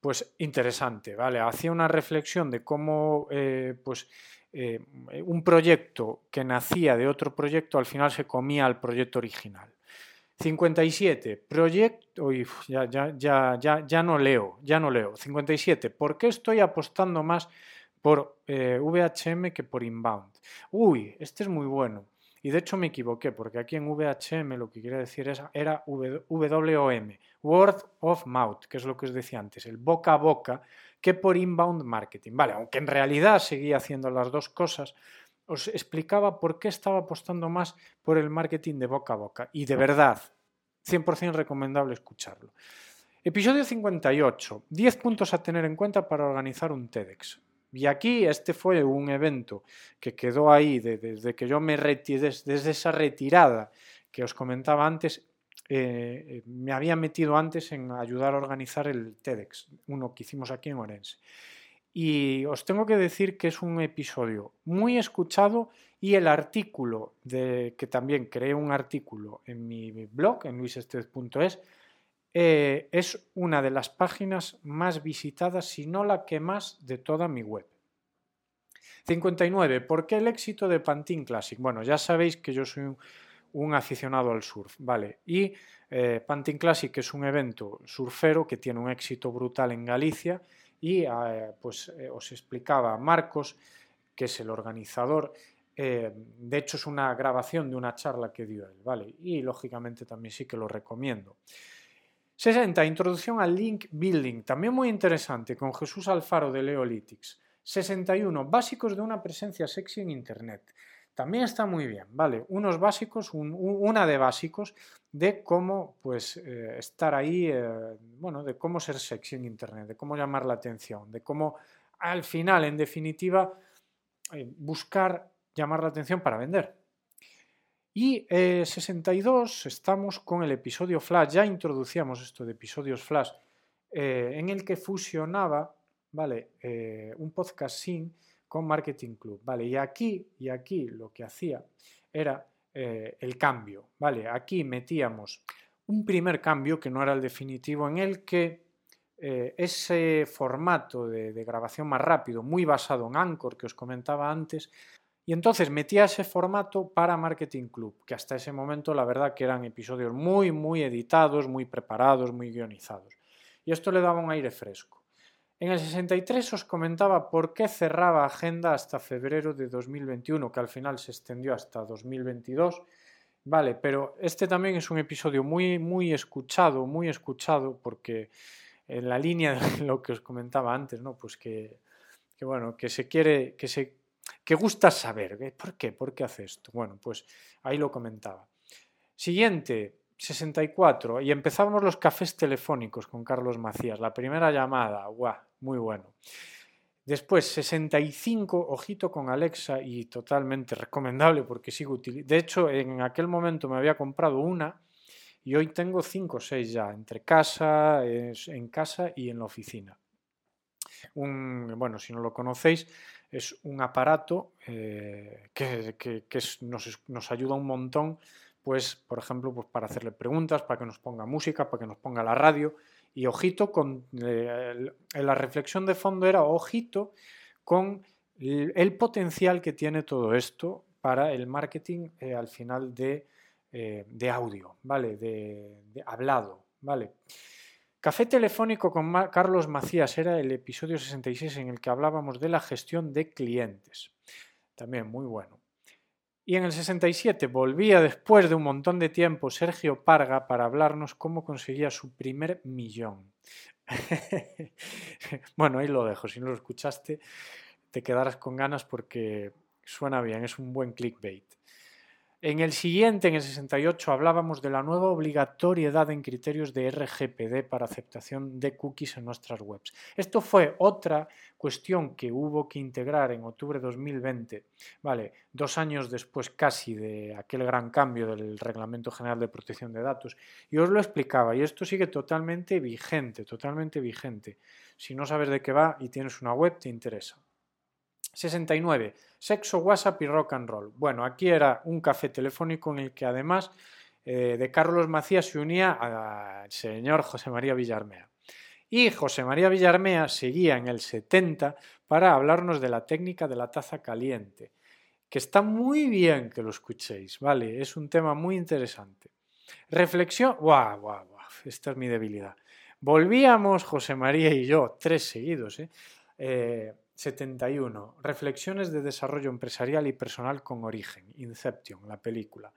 Pues interesante, ¿vale? Hacía una reflexión de cómo pues, pues, un proyecto que nacía de otro proyecto al final se comía al proyecto original. 57. Proyecto. ya, ya, ya, ya, ya no leo, ya no leo. 57. ¿Por qué estoy apostando más por eh, VHM que por inbound? Uy, este es muy bueno. Y de hecho me equivoqué, porque aquí en VHM lo que quería decir es, era WOM, Word of Mouth, que es lo que os decía antes, el boca a boca, que por inbound marketing. Vale, aunque en realidad seguía haciendo las dos cosas, os explicaba por qué estaba apostando más por el marketing de boca a boca. Y de verdad, 100% recomendable escucharlo. Episodio 58. 10 puntos a tener en cuenta para organizar un TEDx. Y aquí este fue un evento que quedó ahí desde que yo me retiré, desde esa retirada que os comentaba antes, eh, me había metido antes en ayudar a organizar el TEDx, uno que hicimos aquí en Orense. Y os tengo que decir que es un episodio muy escuchado y el artículo, de, que también creé un artículo en mi blog, en luisested.es, eh, es una de las páginas más visitadas, si no la que más, de toda mi web. 59. ¿Por qué el éxito de Pantin Classic? Bueno, ya sabéis que yo soy un, aficionado al surf, ¿vale? Y eh, Pantin Classic es un evento surfero que tiene un éxito brutal en Galicia y eh, pues os explicaba Marcos, que es el organizador, de hecho es una grabación de una charla que dio él, ¿vale? Y lógicamente también sí que lo recomiendo. 60. Introducción al Link Building, también muy interesante, con Jesús Alfaro de Leolitics. 61. Básicos de una presencia sexy en Internet. También está muy bien, ¿vale? Unos básicos, una de básicos de cómo pues, eh, estar ahí, eh, bueno, de cómo ser sexy en Internet, de cómo llamar la atención, de cómo al final, en definitiva, eh, buscar llamar la atención para vender. Y 62 eh, estamos con el episodio Flash, ya introducíamos esto de episodios Flash, eh, en el que fusionaba ¿vale? Eh, un podcasting con Marketing Club. ¿vale? Y, aquí, y aquí lo que hacía era el cambio. ¿vale? Aquí metíamos un primer cambio que no era el definitivo, en el que ese formato de, grabación más rápido, muy basado en Anchor que os comentaba antes, y entonces metía ese formato para Marketing Club, que hasta ese momento la verdad que eran episodios muy, muy editados, muy preparados, muy guionizados. Y esto le daba un aire fresco. En el 63 os comentaba por qué cerraba agenda hasta febrero de 2021, que al final se extendió hasta 2022. Vale, pero este también es un episodio muy, muy escuchado, muy escuchado, porque en la línea de lo que os comentaba antes, ¿no? Pues que, que bueno, que se quiere, que se que gusta saber. ¿Por qué? ¿Por qué hace esto? Bueno, pues ahí lo comentaba. Siguiente, 64. Y empezábamos los cafés telefónicos con Carlos Macías. La primera llamada, guau, muy bueno. Después, 65, ojito con Alexa y totalmente recomendable porque sigo utilizando. De hecho, en aquel momento me había comprado una y hoy tengo 5 o 6 ya, entre casa, en casa y en la oficina. Un, bueno, si no lo conocéis, es un aparato eh, que, nos, ayuda un montón, pues, por ejemplo, pues para hacerle preguntas, para que nos ponga música, para que nos ponga la radio. Y ojito con eh, la reflexión de fondo era ojito con el, potencial que tiene todo esto para el marketing eh, al final de de audio, ¿vale? De, de, hablado, ¿vale? Café telefónico con Carlos Macías era el episodio 66 en el que hablábamos de la gestión de clientes. También muy bueno. Y en el 67 volvía después de un montón de tiempo Sergio Parga para hablarnos cómo conseguía su primer millón. bueno, ahí lo dejo. Si no lo escuchaste, te quedarás con ganas porque suena bien, es un buen clickbait. En el siguiente, en el 68, hablábamos de la nueva obligatoriedad en criterios de RGPD para aceptación de cookies en nuestras webs. Esto fue otra cuestión que hubo que integrar en octubre de 2020, vale, dos años después casi de aquel gran cambio del Reglamento General de Protección de Datos. Y os lo explicaba, y esto sigue totalmente vigente, totalmente vigente. Si no sabes de qué va y tienes una web, te interesa. 69. Sexo, WhatsApp y rock and roll. Bueno, aquí era un café telefónico en el que además eh, de Carlos Macías se unía al señor José María Villarmea. Y José María Villarmea seguía en el 70 para hablarnos de la técnica de la taza caliente, que está muy bien que lo escuchéis, ¿vale? Es un tema muy interesante. Reflexión, guau, guau, guau, esta es mi debilidad. Volvíamos, José María y yo, tres seguidos, ¿eh? eh 71. Reflexiones de desarrollo empresarial y personal con Origen, Inception, la película.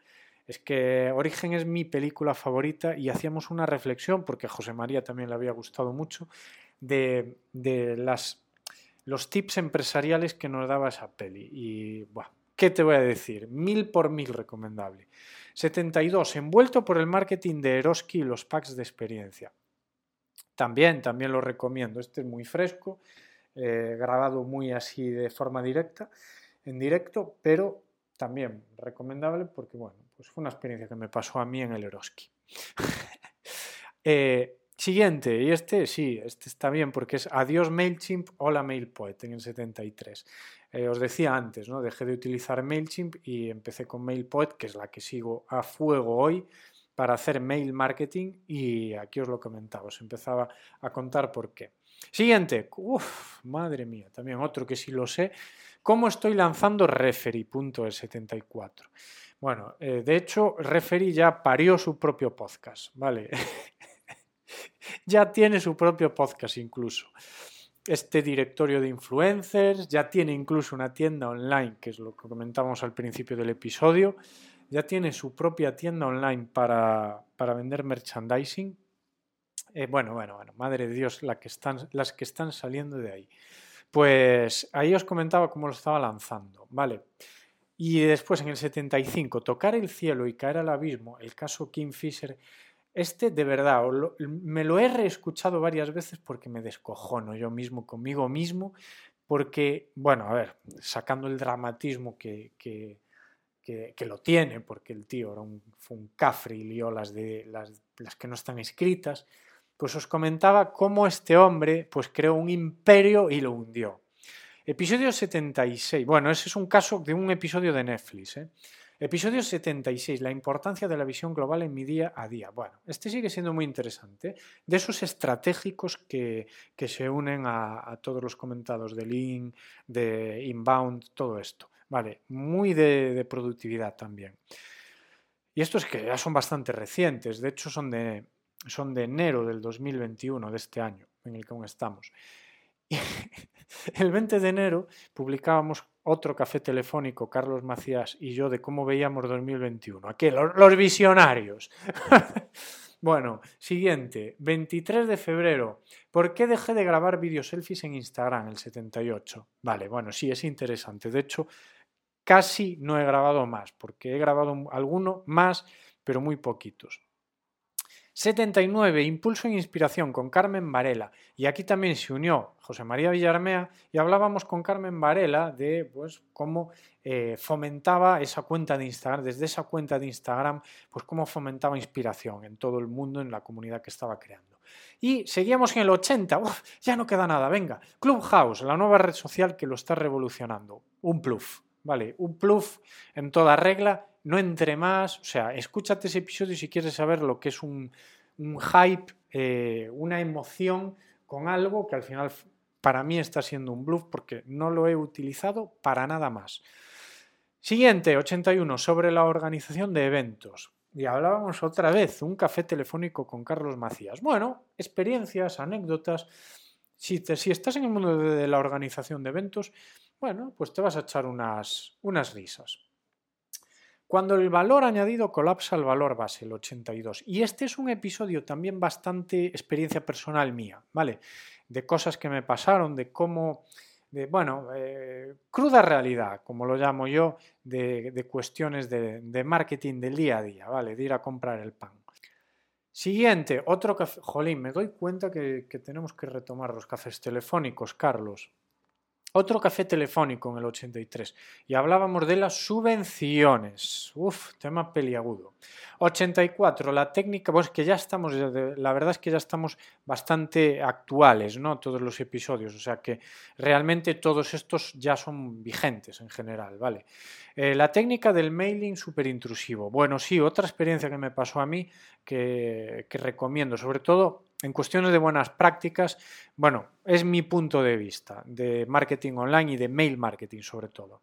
Es que Origen es mi película favorita y hacíamos una reflexión, porque a José María también le había gustado mucho, de, las, los tips empresariales que nos daba esa peli. Y, bueno, ¿qué te voy a decir? Mil por mil recomendable. 72. Envuelto por el marketing de Eroski y los packs de experiencia. También, también lo recomiendo. Este es muy fresco eh, grabado muy así de forma directa, en directo, pero también recomendable porque, bueno, pues fue una experiencia que me pasó a mí en el Eroski. Eh, siguiente, y este sí, este está bien porque es Adiós MailChimp, Hola MailPoet en el 73. Eh, os decía antes, ¿no? Dejé de utilizar MailChimp y empecé con MailPoet, que es la que sigo a fuego hoy para hacer mail marketing y aquí os lo comentaba, os empezaba a contar por qué. Siguiente, Uf, madre mía, también otro que sí lo sé, cómo estoy lanzando Referee.el74. Bueno, eh, de hecho, Referee ya parió su propio podcast, ¿vale? ya tiene su propio podcast incluso. Este directorio de influencers, ya tiene incluso una tienda online, que es lo que comentábamos al principio del episodio, ya tiene su propia tienda online para, para vender merchandising eh, bueno, bueno, bueno, madre de Dios, que las que están saliendo de ahí. Pues ahí os comentaba cómo lo estaba lanzando, ¿vale? Y después en el 75, tocar el cielo y caer al abismo, el caso Kingfisher, este de verdad, me lo he reescuchado varias veces porque me descojono yo mismo conmigo mismo, porque, bueno, a ver, sacando el dramatismo que, que, que, lo tiene, porque el tío era un, cafre y lió las, de, las que no están escritas, pues os comentaba cómo este hombre pues creó un imperio y lo hundió. Episodio 76. Bueno, ese es un caso de un episodio de Netflix. ¿eh? Episodio 76. La importancia de la visión global en mi día a día. Bueno, este sigue siendo muy interesante. De esos estratégicos que, se unen a, todos los comentados de Lean, de Inbound, todo esto. Vale, muy de, de productividad también. Y estos que ya son bastante recientes. De hecho, son de son de enero del 2021, de este año en el que aún estamos. Y el 20 de enero publicábamos otro café telefónico, Carlos Macías y yo, de cómo veíamos 2021. Aquí, los, visionarios. bueno, siguiente, 23 de febrero. ¿Por qué dejé de grabar vídeos selfies en Instagram el 78? Vale, bueno, sí, es interesante. De hecho, casi no he grabado más, porque he grabado alguno más, pero muy poquitos. 79, Impulso e Inspiración con Carmen Varela. Y aquí también se unió José María Villarmea y hablábamos con Carmen Varela de pues, cómo eh, fomentaba esa cuenta de Instagram, desde esa cuenta de Instagram, pues cómo fomentaba inspiración en todo el mundo, en la comunidad que estaba creando. Y seguíamos en el 80, ya no queda nada, venga, Clubhouse, la nueva red social que lo está revolucionando, un pluf, ¿vale? Un pluf en toda regla no entre más, o sea, escúchate ese episodio si quieres saber lo que es un, hype, eh, una emoción con algo que al final para mí está siendo un bluff porque no lo he utilizado para nada más. Siguiente, 81, sobre la organización de eventos. y hablábamos otra vez, un café telefónico con Carlos Macías. Bueno, experiencias, anécdotas. Si, si estás en el mundo de, la organización de eventos, bueno, pues te vas a echar unas, unas risas. Cuando el valor añadido colapsa el valor base, el 82. Y este es un episodio también bastante experiencia personal mía, ¿vale? De cosas que me pasaron, de cómo de, bueno, eh, cruda realidad, como lo llamo yo, de, cuestiones de, marketing del día a día, ¿vale? De ir a comprar el pan. Siguiente, otro café. Jolín, me doy cuenta que tenemos que retomar los cafés telefónicos, Carlos. Otro café telefónico en el 83 y hablábamos de las subvenciones. Uf, tema peliagudo. 84, la técnica, pues que ya estamos, la verdad es que ya estamos bastante actuales, ¿no? Todos los episodios, o sea que realmente todos estos ya son vigentes en general, ¿vale? Eh, la técnica del mailing súper intrusivo. Bueno, sí, otra experiencia que me pasó a mí que recomiendo, sobre todo en cuestiones de buenas prácticas, bueno, es mi punto de vista de marketing online y de mail marketing sobre todo.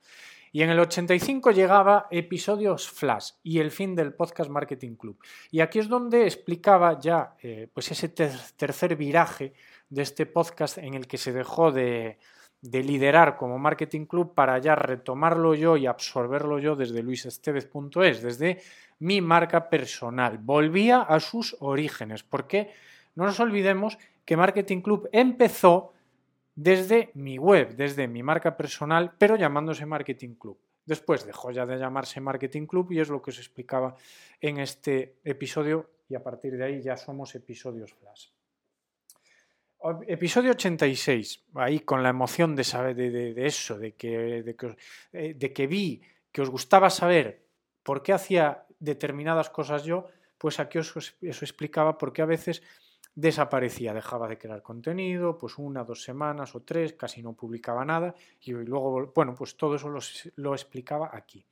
Y en el 85 llegaba episodios flash y el fin del podcast Marketing Club. Y aquí es donde explicaba ya eh, pues ese tercer viraje de este podcast en el que se dejó de, de liderar como Marketing Club para ya retomarlo yo y absorberlo yo desde luisestevez.es, desde mi marca personal. Volvía a sus orígenes. ¿Por qué? No nos olvidemos que Marketing Club empezó desde mi web, desde mi marca personal, pero llamándose Marketing Club. Después dejó ya de llamarse Marketing Club y es lo que os explicaba en este episodio y a partir de ahí ya somos episodios flash. Episodio 86, ahí con la emoción de saber de, eso, de que, eh, de que vi que os gustaba saber por qué hacía determinadas cosas yo, pues aquí os, os explicaba por qué a veces desaparecía, dejaba de crear contenido, pues una, dos semanas o tres, casi no publicaba nada y luego, bueno, pues todo eso lo, explicaba aquí.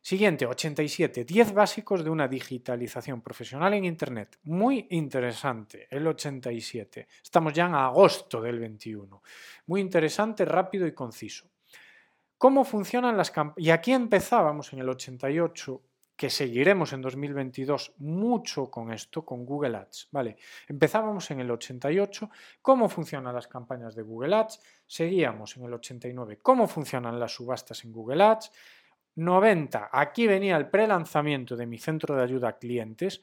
Siguiente, 87. 10 básicos de una digitalización profesional en Internet. Muy interesante, el 87. Estamos ya en agosto del 21. Muy interesante, rápido y conciso. ¿Cómo funcionan las campañas? Y aquí empezábamos en el 88 que seguiremos en 2022 mucho con esto, con Google Ads. Vale, empezábamos en el 88, cómo funcionan las campañas de Google Ads, seguíamos en el 89, cómo funcionan las subastas en Google Ads, 90, aquí venía el pre-lanzamiento de mi centro de ayuda a clientes,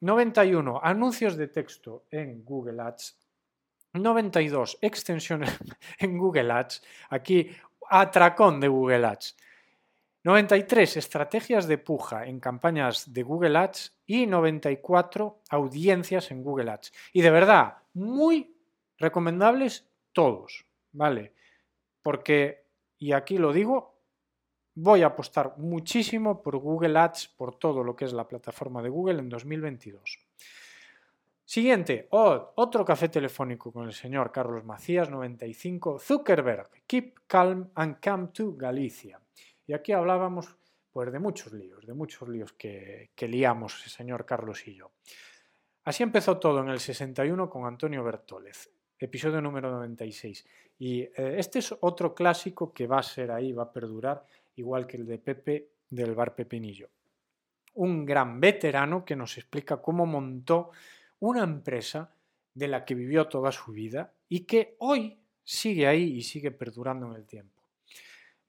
91, anuncios de texto en Google Ads, 92, extensiones en Google Ads, aquí atracón de Google Ads. 93 estrategias de puja en campañas de Google Ads y 94 audiencias en Google Ads. Y de verdad, muy recomendables todos, ¿vale? Porque, y aquí lo digo, voy a apostar muchísimo por Google Ads, por todo lo que es la plataforma de Google en 2022. Siguiente, otro café telefónico con el señor Carlos Macías, 95, Zuckerberg, Keep Calm and Come to Galicia. Y aquí hablábamos pues, de muchos líos, de muchos líos que, liamos el señor Carlos y yo. Así empezó todo en el 61 con Antonio Bertólez, episodio número 96. Y eh, este es otro clásico que va a ser ahí, va a perdurar, igual que el de Pepe del bar Pepinillo. Un gran veterano que nos explica cómo montó una empresa de la que vivió toda su vida y que hoy sigue ahí y sigue perdurando en el tiempo.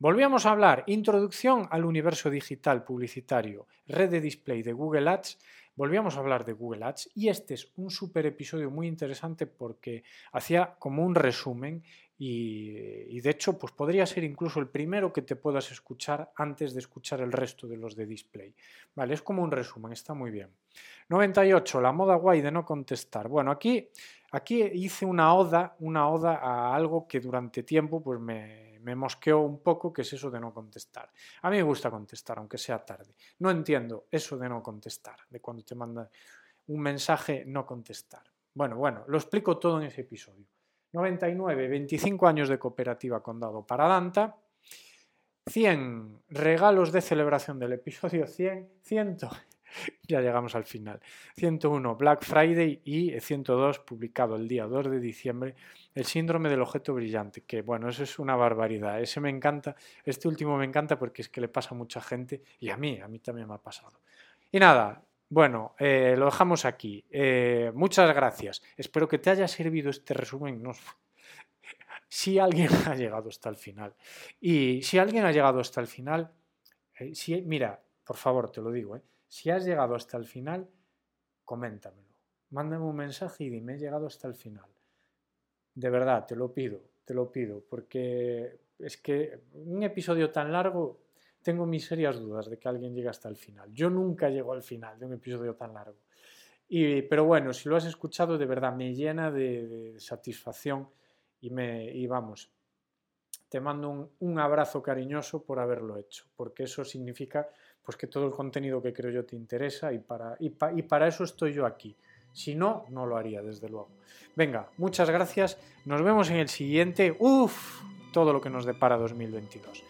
Volvíamos a hablar, introducción al universo digital publicitario, red de display de Google Ads. Volvíamos a hablar de Google Ads y este es un super episodio muy interesante porque hacía como un resumen y, de hecho pues podría ser incluso el primero que te puedas escuchar antes de escuchar el resto de los de display. Vale, es como un resumen, está muy bien. 98, la moda guay de no contestar. Bueno, aquí, aquí hice una oda, una oda a algo que durante tiempo pues me me mosqueó un poco, que es eso de no contestar. A mí me gusta contestar, aunque sea tarde. No entiendo eso de no contestar, de cuando te manda un mensaje no contestar. Bueno, bueno, lo explico todo en ese episodio. 99, 25 años de cooperativa Condado para Danta. 100 regalos de celebración del episodio 100, 100 ya llegamos al final. 101 Black Friday y 102 publicado el día 2 de diciembre el síndrome del objeto brillante, que bueno, eso es una barbaridad. Ese me encanta, este último me encanta porque es que le pasa a mucha gente y a mí, a mí también me ha pasado. Y nada, Bueno, eh, lo dejamos aquí. Eh, muchas gracias. Espero que te haya servido este resumen. Si alguien ha llegado hasta el final. Y si alguien ha llegado hasta el final, eh, si, mira, por favor, te lo digo, si has llegado hasta el final, coméntamelo. Mándame un mensaje y dime, he llegado hasta el final. De verdad, te lo pido, te lo pido, porque es que un episodio tan largo tengo mis serias dudas de que alguien llegue hasta el final. Yo nunca llego al final de un episodio tan largo. Y, pero bueno, si lo has escuchado, de verdad me llena de, satisfacción y, me, y vamos, te mando un, un, abrazo cariñoso por haberlo hecho, porque eso significa pues, que todo el contenido que creo yo te interesa y para, y, para eso estoy yo aquí. Si no, no lo haría, desde luego. Venga, muchas gracias. Nos vemos en el siguiente. Uf, todo lo que nos depara 2022.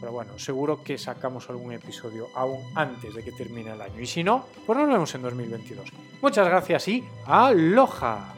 Pero bueno, seguro que sacamos algún episodio aún antes de que termine el año. Y si no, pues nos vemos en 2022. Muchas gracias y aloha.